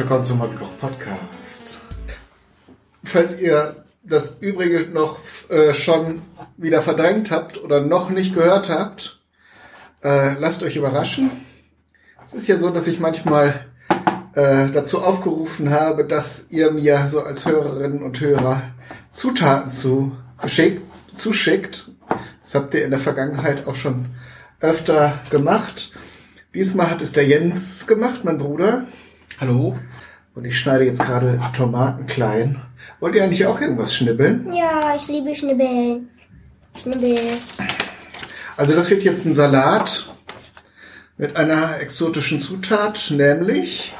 willkommen zum Hobbykoch Podcast. Falls ihr das Übrige noch äh, schon wieder verdrängt habt oder noch nicht gehört habt, äh, lasst euch überraschen. Es ist ja so, dass ich manchmal äh, dazu aufgerufen habe, dass ihr mir so als Hörerinnen und Hörer Zutaten zu geschickt, zuschickt. Das habt ihr in der Vergangenheit auch schon öfter gemacht. Diesmal hat es der Jens gemacht, mein Bruder. Hallo. Und ich schneide jetzt gerade Tomaten klein. Wollt ihr eigentlich auch irgendwas schnibbeln? Ja, ich liebe Schnibbeln. Schnibbel. Also das wird jetzt ein Salat mit einer exotischen Zutat, nämlich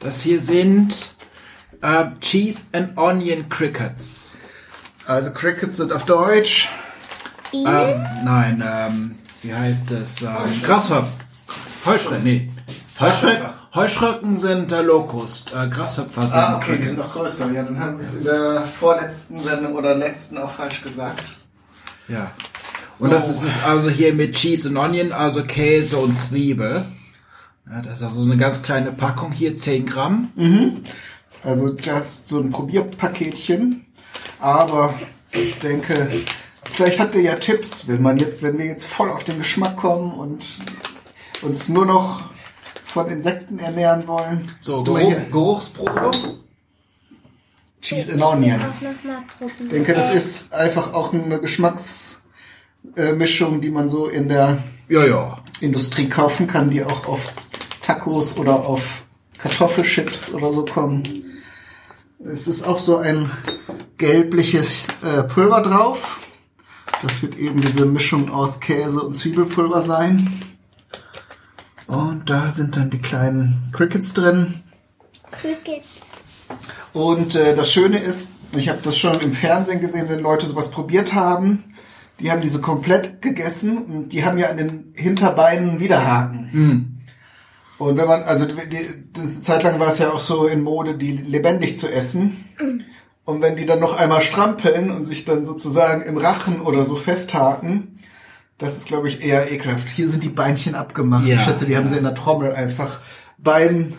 Das hier sind äh, Cheese and Onion Crickets. also Crickets sind auf Deutsch. Bienen? Ähm, nein, ähm, wie heißt es? Ähm, Grashöpfen. Heuschrecken, nee. Heuschrecken, Heuschrecken sind äh, Locust. Äh, Grashöpfer sind Ah, okay, die sind noch größer. Ja, dann haben wir es in der vorletzten Sendung oder letzten auch falsch gesagt. Ja. Und das ist es also hier mit Cheese and Onion, also Käse und Zwiebel. Ja, das ist also so eine ganz kleine Packung hier, 10 Gramm. Also just so ein Probierpaketchen. Aber ich denke, vielleicht habt ihr ja Tipps, wenn man jetzt, wenn wir jetzt voll auf den Geschmack kommen und uns nur noch von Insekten ernähren wollen. So, Geruch, Geruchsprobe. Cheese will Onion. Ich denke, das ist einfach auch eine Geschmacksmischung, die man so in der Ja, ja. Industrie kaufen kann, die auch auf Tacos oder auf Kartoffelchips oder so kommen. Es ist auch so ein gelbliches äh, Pulver drauf. Das wird eben diese Mischung aus Käse und Zwiebelpulver sein. Und da sind dann die kleinen Crickets drin. Crickets. Und äh, das Schöne ist, ich habe das schon im Fernsehen gesehen, wenn Leute sowas probiert haben. Die haben diese komplett gegessen und die haben ja an den Hinterbeinen Widerhaken. Und wenn man, also die, die, die Zeit lang war es ja auch so in Mode, die lebendig zu essen. Und wenn die dann noch einmal strampeln und sich dann sozusagen im Rachen oder so festhaken, das ist, glaube ich, eher ekelhaft. Hier sind die Beinchen abgemacht. Ja, ich schätze, die ja. haben sie in der Trommel einfach beim,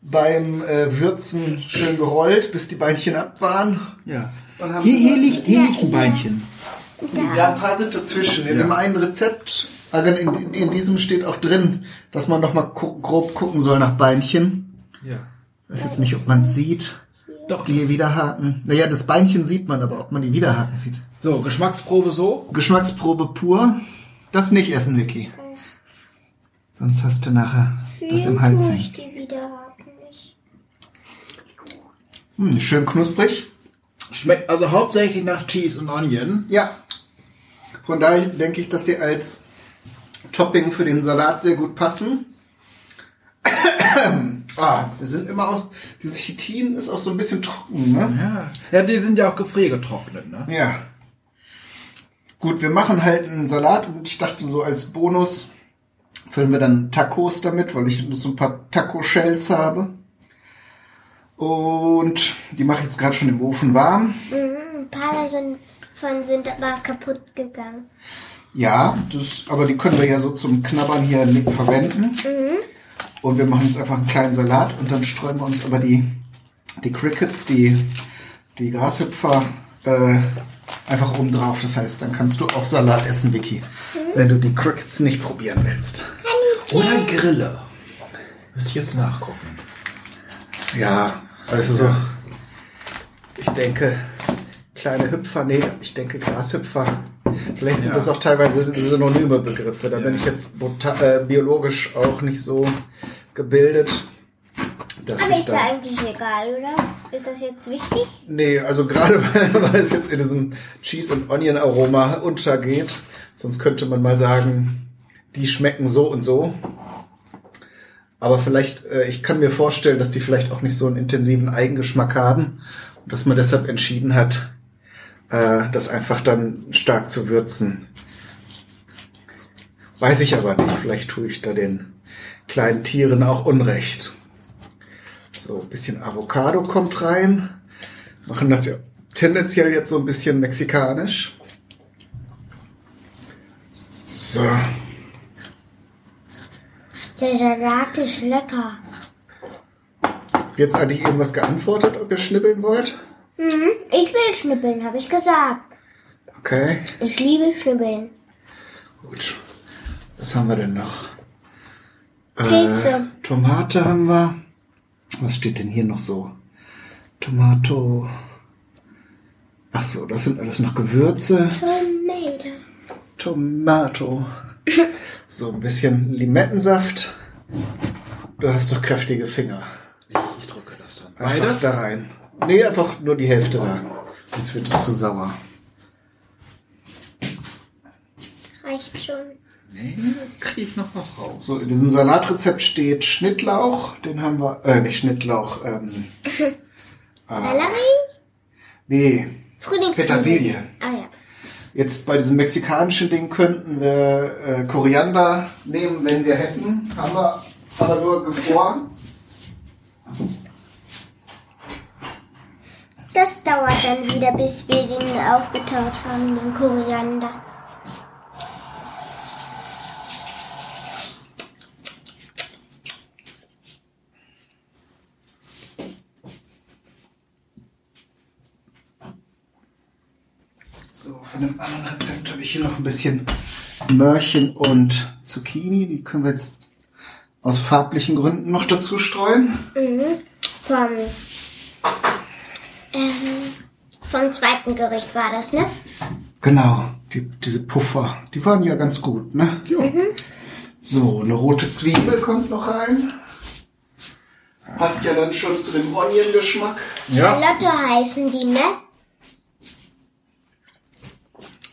beim äh, Würzen schön gerollt, bis die Beinchen ab waren. Ja. Hier, hier liegt, hier Ja, liegt ein. Beinchen. ja, ein paar sind dazwischen. In dem einen Rezept, also in, in diesem steht auch drin, dass man noch mal gu grob gucken soll nach Beinchen. Ja. Ich weiß jetzt nicht, ob man sieht, Doch. die Widerhaken. Naja, das Beinchen sieht man, aber ob man die Widerhaken sieht. So, Geschmacksprobe so. Geschmacksprobe pur. Das nicht essen, Vicky. Sonst hast du nachher was im Hals hängen. nicht. Hm, schön knusprig. Schmeckt also hauptsächlich nach Cheese und Onion. Ja. Von daher denke ich, dass sie als Topping für den Salat sehr gut passen. Ah, wir sind immer auch, dieses Chitin ist auch so ein bisschen trocken, ne? Ja. Ja, die sind ja auch gefriergetrocknet, ne? Ja. Gut, wir machen halt einen Salat und ich dachte so als Bonus füllen wir dann Tacos damit, weil ich so ein paar Taco-Shells habe. Und die mache ich jetzt gerade schon im Ofen warm. Mhm, ein paar davon sind aber kaputt gegangen. Ja, das, aber die können wir ja so zum Knabbern hier verwenden. Und wir machen jetzt einfach einen kleinen Salat und dann streuen wir uns aber die, die Crickets, die, die Grashüpfer, äh, einfach oben drauf. Das heißt, dann kannst du auch Salat essen, Vicky, wenn du die Crickets nicht probieren willst. Oder Grille. Müsste ich jetzt nachgucken. Ja, also so, ich denke, kleine Hüpfer, nee, ich denke Grashüpfer. Vielleicht sind Ja. das auch teilweise synonyme Begriffe. Da bin ich jetzt äh, biologisch auch nicht so gebildet. Dass Aber ich ist ja eigentlich egal, oder? Ist das jetzt wichtig? nee, also gerade weil, weil es jetzt in diesem Cheese und Onion Aroma untergeht. Sonst könnte man mal sagen, die schmecken so und so. Aber vielleicht, äh, ich kann mir vorstellen, dass die vielleicht auch nicht so einen intensiven Eigengeschmack haben und dass man deshalb entschieden hat, äh, das einfach dann stark zu würzen. Weiß ich aber nicht. Vielleicht tue ich da den kleinen Tieren auch Unrecht. So, ein bisschen Avocado kommt rein. Machen das ja tendenziell jetzt so ein bisschen mexikanisch. So. Der Salat ist lecker. Jetzt eigentlich irgendwas geantwortet, ob ihr schnibbeln wollt? Mhm. Ich will schnippeln, habe ich gesagt. Okay, Ich liebe Schnippeln. gut. Was haben wir denn noch? Pilze. Äh, Tomate haben wir. Was steht denn hier noch so? Tomato. Ach so, das sind alles noch Gewürze. Tomato. Tomato. So, ein bisschen Limettensaft. Du hast doch kräftige Finger. Ich, ich drücke das dann. Einfach Beides? da rein. Nee, einfach nur die Hälfte da. Sonst wird es zu sauer. Reicht schon. Nee, kriege ich noch was raus. So, in diesem Salatrezept steht Schnittlauch. Den haben wir, äh, nicht Schnittlauch, ähm, Sellerie? nee, Frühlingszwiebeln. Petersilie. Ah ja. Jetzt bei diesem mexikanischen Ding könnten wir äh, Koriander nehmen, wenn wir hätten. Haben wir aber nur gefroren. Das dauert dann wieder, bis wir den aufgetaut haben, den Koriander. So, von dem anderen Rezept habe ich hier noch ein bisschen Möhrchen und Zucchini. Die können wir jetzt aus farblichen Gründen noch dazu streuen. Mhm. Ähm, vom zweiten Gericht war das, ne? Genau, die, diese Puffer, die waren ja ganz gut, ne? So, eine rote Zwiebel kommt noch rein. Passt ja dann schon zu dem Onion-Geschmack. Ja. Charlotte heißen die, ne?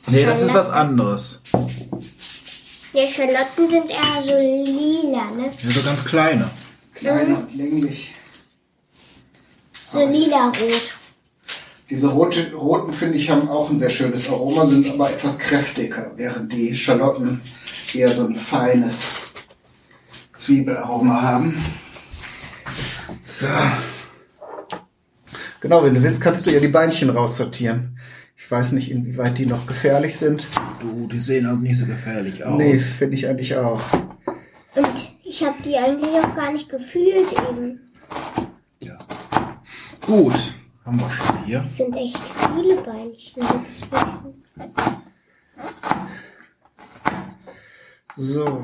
Nee, das ist was anderes. Ja, Schalotten sind eher so lila, ne? Ja, so ganz kleine. Klein und länglich. So lila-rot. Diese rote, roten, finde ich, haben auch ein sehr schönes Aroma, sind aber etwas kräftiger, während die Schalotten eher so ein feines Zwiebelaroma haben. So. Genau, wenn du willst, kannst du ja die Beinchen raussortieren. Ich weiß nicht, inwieweit die noch gefährlich sind. Du, die sehen also nicht so gefährlich aus. Nee, das finde ich eigentlich auch. Und ich habe die eigentlich auch gar nicht gefühlt eben. Ja. Gut, haben wir schon hier. Es sind echt viele Beinchen dazwischen. So.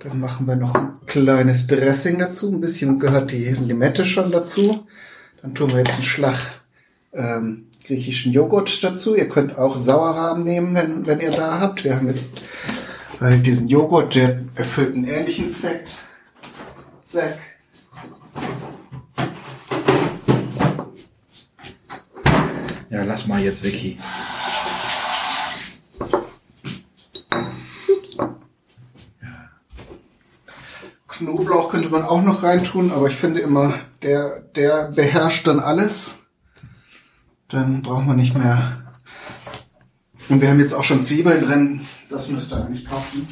Dann machen wir noch ein kleines Dressing dazu. Ein bisschen gehört die Limette schon dazu. Dann tun wir jetzt einen Schlag ähm, griechischen Joghurt dazu. Ihr könnt auch Sauerrahm nehmen, wenn, wenn ihr da habt. Wir haben jetzt weil diesen Joghurt, der erfüllt einen ähnlichen Effekt. Zack. Ja, lass mal jetzt, Vicky. Knoblauch könnte man auch noch reintun, aber ich finde immer, der, der beherrscht dann alles. Dann braucht man nicht mehr. Und wir haben jetzt auch schon Zwiebeln drin. Das müsste eigentlich passen.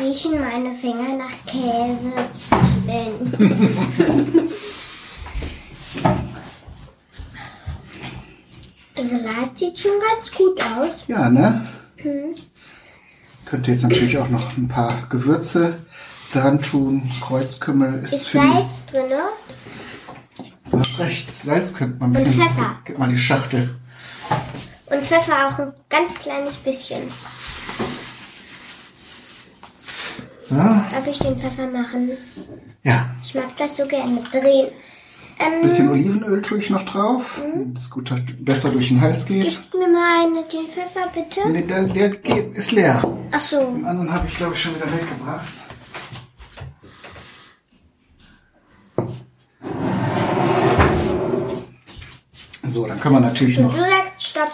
Riechen meine Finger nach Käsezwiebeln. Der Salat sieht schon ganz gut aus. Ja, ne? Könnt ihr jetzt natürlich auch noch ein paar Gewürze dran tun. Kreuzkümmel ist, Ist Salz drin, ne? Du hast recht. Salz könnte man ein Und bisschen. Pfeffer. Gib mal die Schachtel. Und Pfeffer auch ein ganz kleines bisschen. So. Darf ich den Pfeffer machen? Ja. Ich mag das so gerne drehen. Ein Ähm, bisschen Olivenöl tue ich noch drauf. Das gut halt besser durch den Hals geht. gib mir mal eine, den Pfeffer, bitte. Nee, der, der geht, ist leer. Ach so. Den anderen habe ich, glaube ich, schon wieder weggebracht. So, dann kann man natürlich Und noch. du sagst Stopp.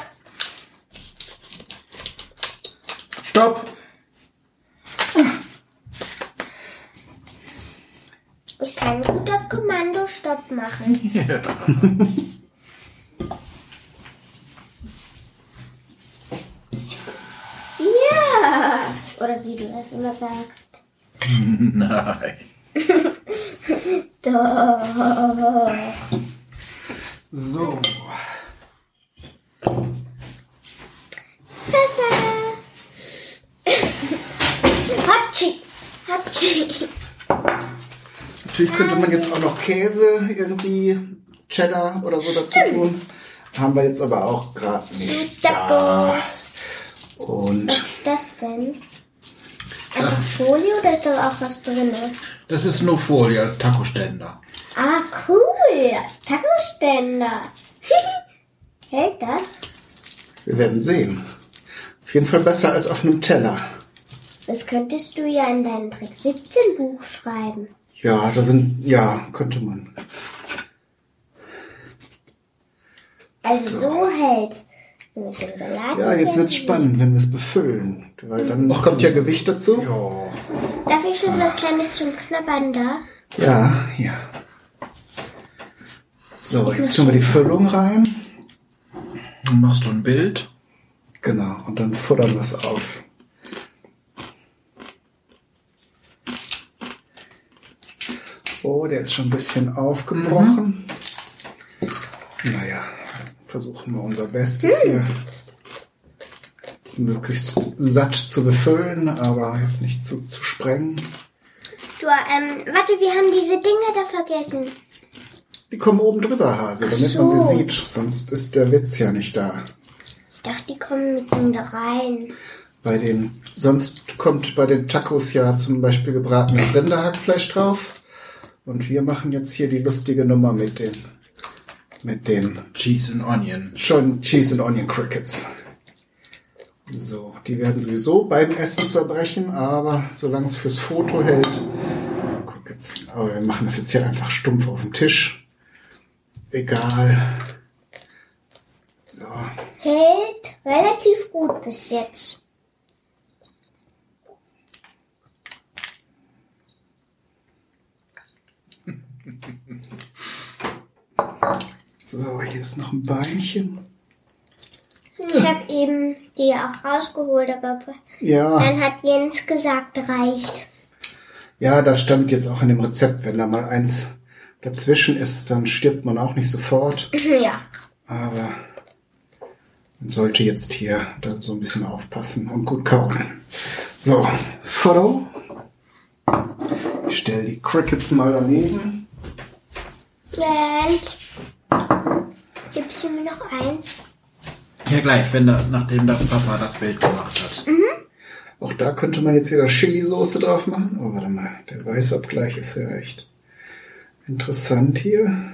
Stopp! Ich kann gut auf Kommando Stopp machen. Ja! Oder wie du das immer sagst. Nein. Doch. So. Hatschi. Hatschi. Natürlich könnte man jetzt auch noch Käse irgendwie, Cheddar oder so dazu tun. Haben wir jetzt aber auch gerade nicht. Da. Tacos. Und Was ist das denn? Einfach Folie oder ist da auch was drin? Das ist nur Folie als Taco-Ständer. Ah, cool. Taco-Ständer. Hält das? wir werden sehen. Auf jeden Fall besser als auf einem Teller. Das könntest du ja in deinem Trick 17 Buch schreiben. Ja, da sind, ja, könnte man. Also so, hält's. Mit dem Salat. Ja, ist jetzt wird's spannend, wenn wir es befüllen. Weil dann kommt ja Gewicht dazu. Ja. Darf ich schon was Kleines zum Knabbern da? Ja, ja. So, jetzt tun wir die Füllung rein. Dann machst du ein Bild. Genau, und dann futtern wir es auf. Oh, der ist schon ein bisschen aufgebrochen. Naja, versuchen wir unser Bestes hier möglichst satt zu befüllen, aber jetzt nicht zu, zu sprengen. Du, ähm, warte, wir haben diese Dinge da vergessen. Die kommen oben drüber, Hase, damit so. man sie sieht. Sonst ist der Witz ja nicht da. Ich dachte, die kommen mitten da rein. Bei den, sonst kommt bei den Tacos ja zum Beispiel gebratenes Rinderhackfleisch drauf. Und wir machen jetzt hier die lustige Nummer mit den, mit den Cheese and Onion. schon Cheese and Onion Crickets. So, die werden sowieso beim Essen zerbrechen, aber solange es fürs Foto hält, guck jetzt, aber wir machen das jetzt hier einfach stumpf auf dem Tisch. Egal. So, Hält relativ gut bis jetzt. So, hier ist noch ein Beinchen. Ich habe eben die auch rausgeholt, aber Ja. dann hat Jens gesagt, reicht. Ja, das stand jetzt auch in dem Rezept. Wenn da mal eins dazwischen ist, dann stirbt man auch nicht sofort. ja. Aber man sollte jetzt hier da so ein bisschen aufpassen und gut kauen. So, Foto. Ich stelle die Crickets mal daneben. Und gibst du mir noch eins? Ja, gleich, wenn da, nachdem der Papa das Bild gemacht hat. Auch da könnte man jetzt wieder Chili-Soße drauf machen. Oh, warte mal, der Weißabgleich ist ja echt interessant hier.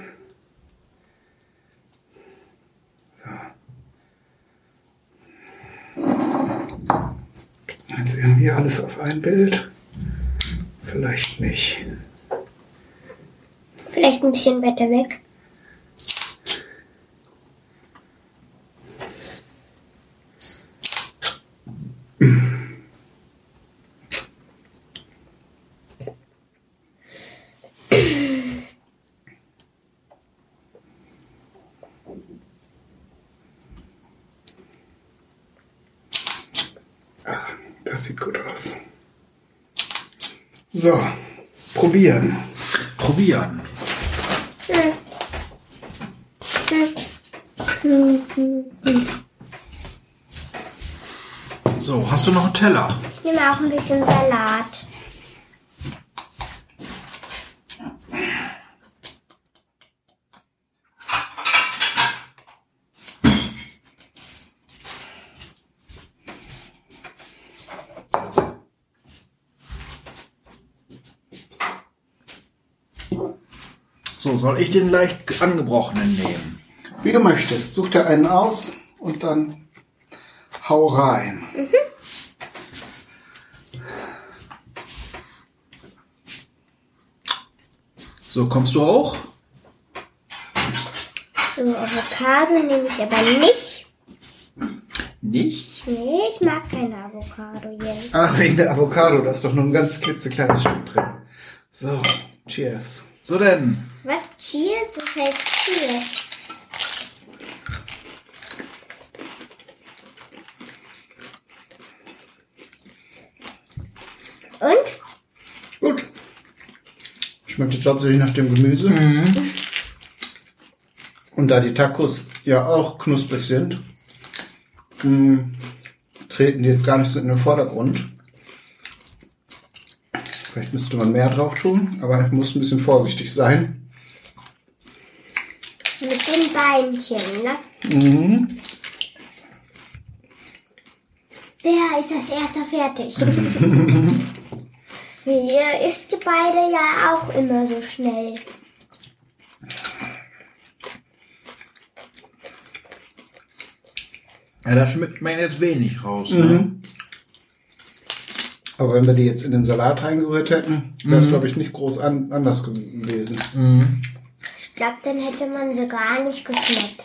So. Jetzt irgendwie alles auf ein Bild. Vielleicht nicht. Vielleicht ein bisschen weiter weg. Ah, das sieht gut aus. So, probieren. Probieren. So, hast du noch einen Teller? Ich nehme auch ein bisschen Salat. Soll ich den leicht angebrochenen nehmen? Wie du möchtest. Such dir einen aus und dann hau rein. So, kommst du auch? So, Avocado nehme ich aber nicht. Nicht? Nee, ich mag keine Avocado, Jens. Ach, wegen der Avocado. Da ist doch nur ein ganz klitzekleines Stück drin. So, cheers. So denn. Was? Cheers? Was heißt Cheers? Und? Gut. Schmeckt jetzt hauptsächlich nach dem Gemüse. Und da die Tacos ja auch knusprig sind, mh, treten die jetzt gar nicht so in den Vordergrund. Vielleicht müsste man mehr drauf tun, aber ich muss ein bisschen vorsichtig sein. Beinchen, ne? Mhm. Wer ist als erster fertig? Ihr isst beide ja auch immer so schnell. Ja, da schmeckt man jetzt wenig raus. Ne? Aber wenn wir die jetzt in den Salat reingerührt hätten, wäre es, glaube ich, nicht groß an, anders gewesen. Ich glaube, dann hätte man sie gar nicht geschmeckt.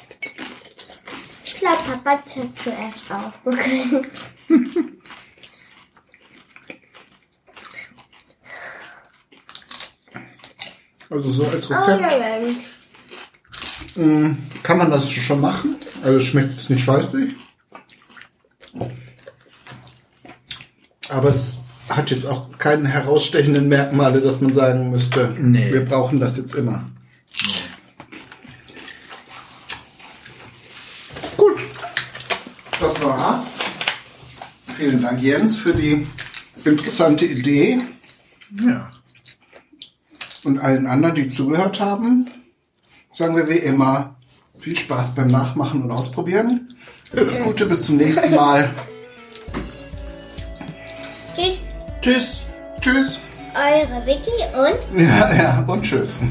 Ich glaube, Papa hat zuerst aufgegessen. Also so als Oh, Rezept ja. kann man das schon machen. Also es schmeckt jetzt nicht scheußlich. Aber es hat jetzt auch keine herausstechenden Merkmale, dass man sagen müsste, Nee. wir brauchen das jetzt immer. Gut, das war's. Vielen Dank, Jens, für die interessante Idee Ja. und allen anderen, die zugehört haben. Sagen wir wie immer, viel Spaß beim Nachmachen und Ausprobieren. Alles Gute, bis zum nächsten Mal. Tschüss, Tschüss. Tschüss. eure Vicky und Ja, ja, und tschüss.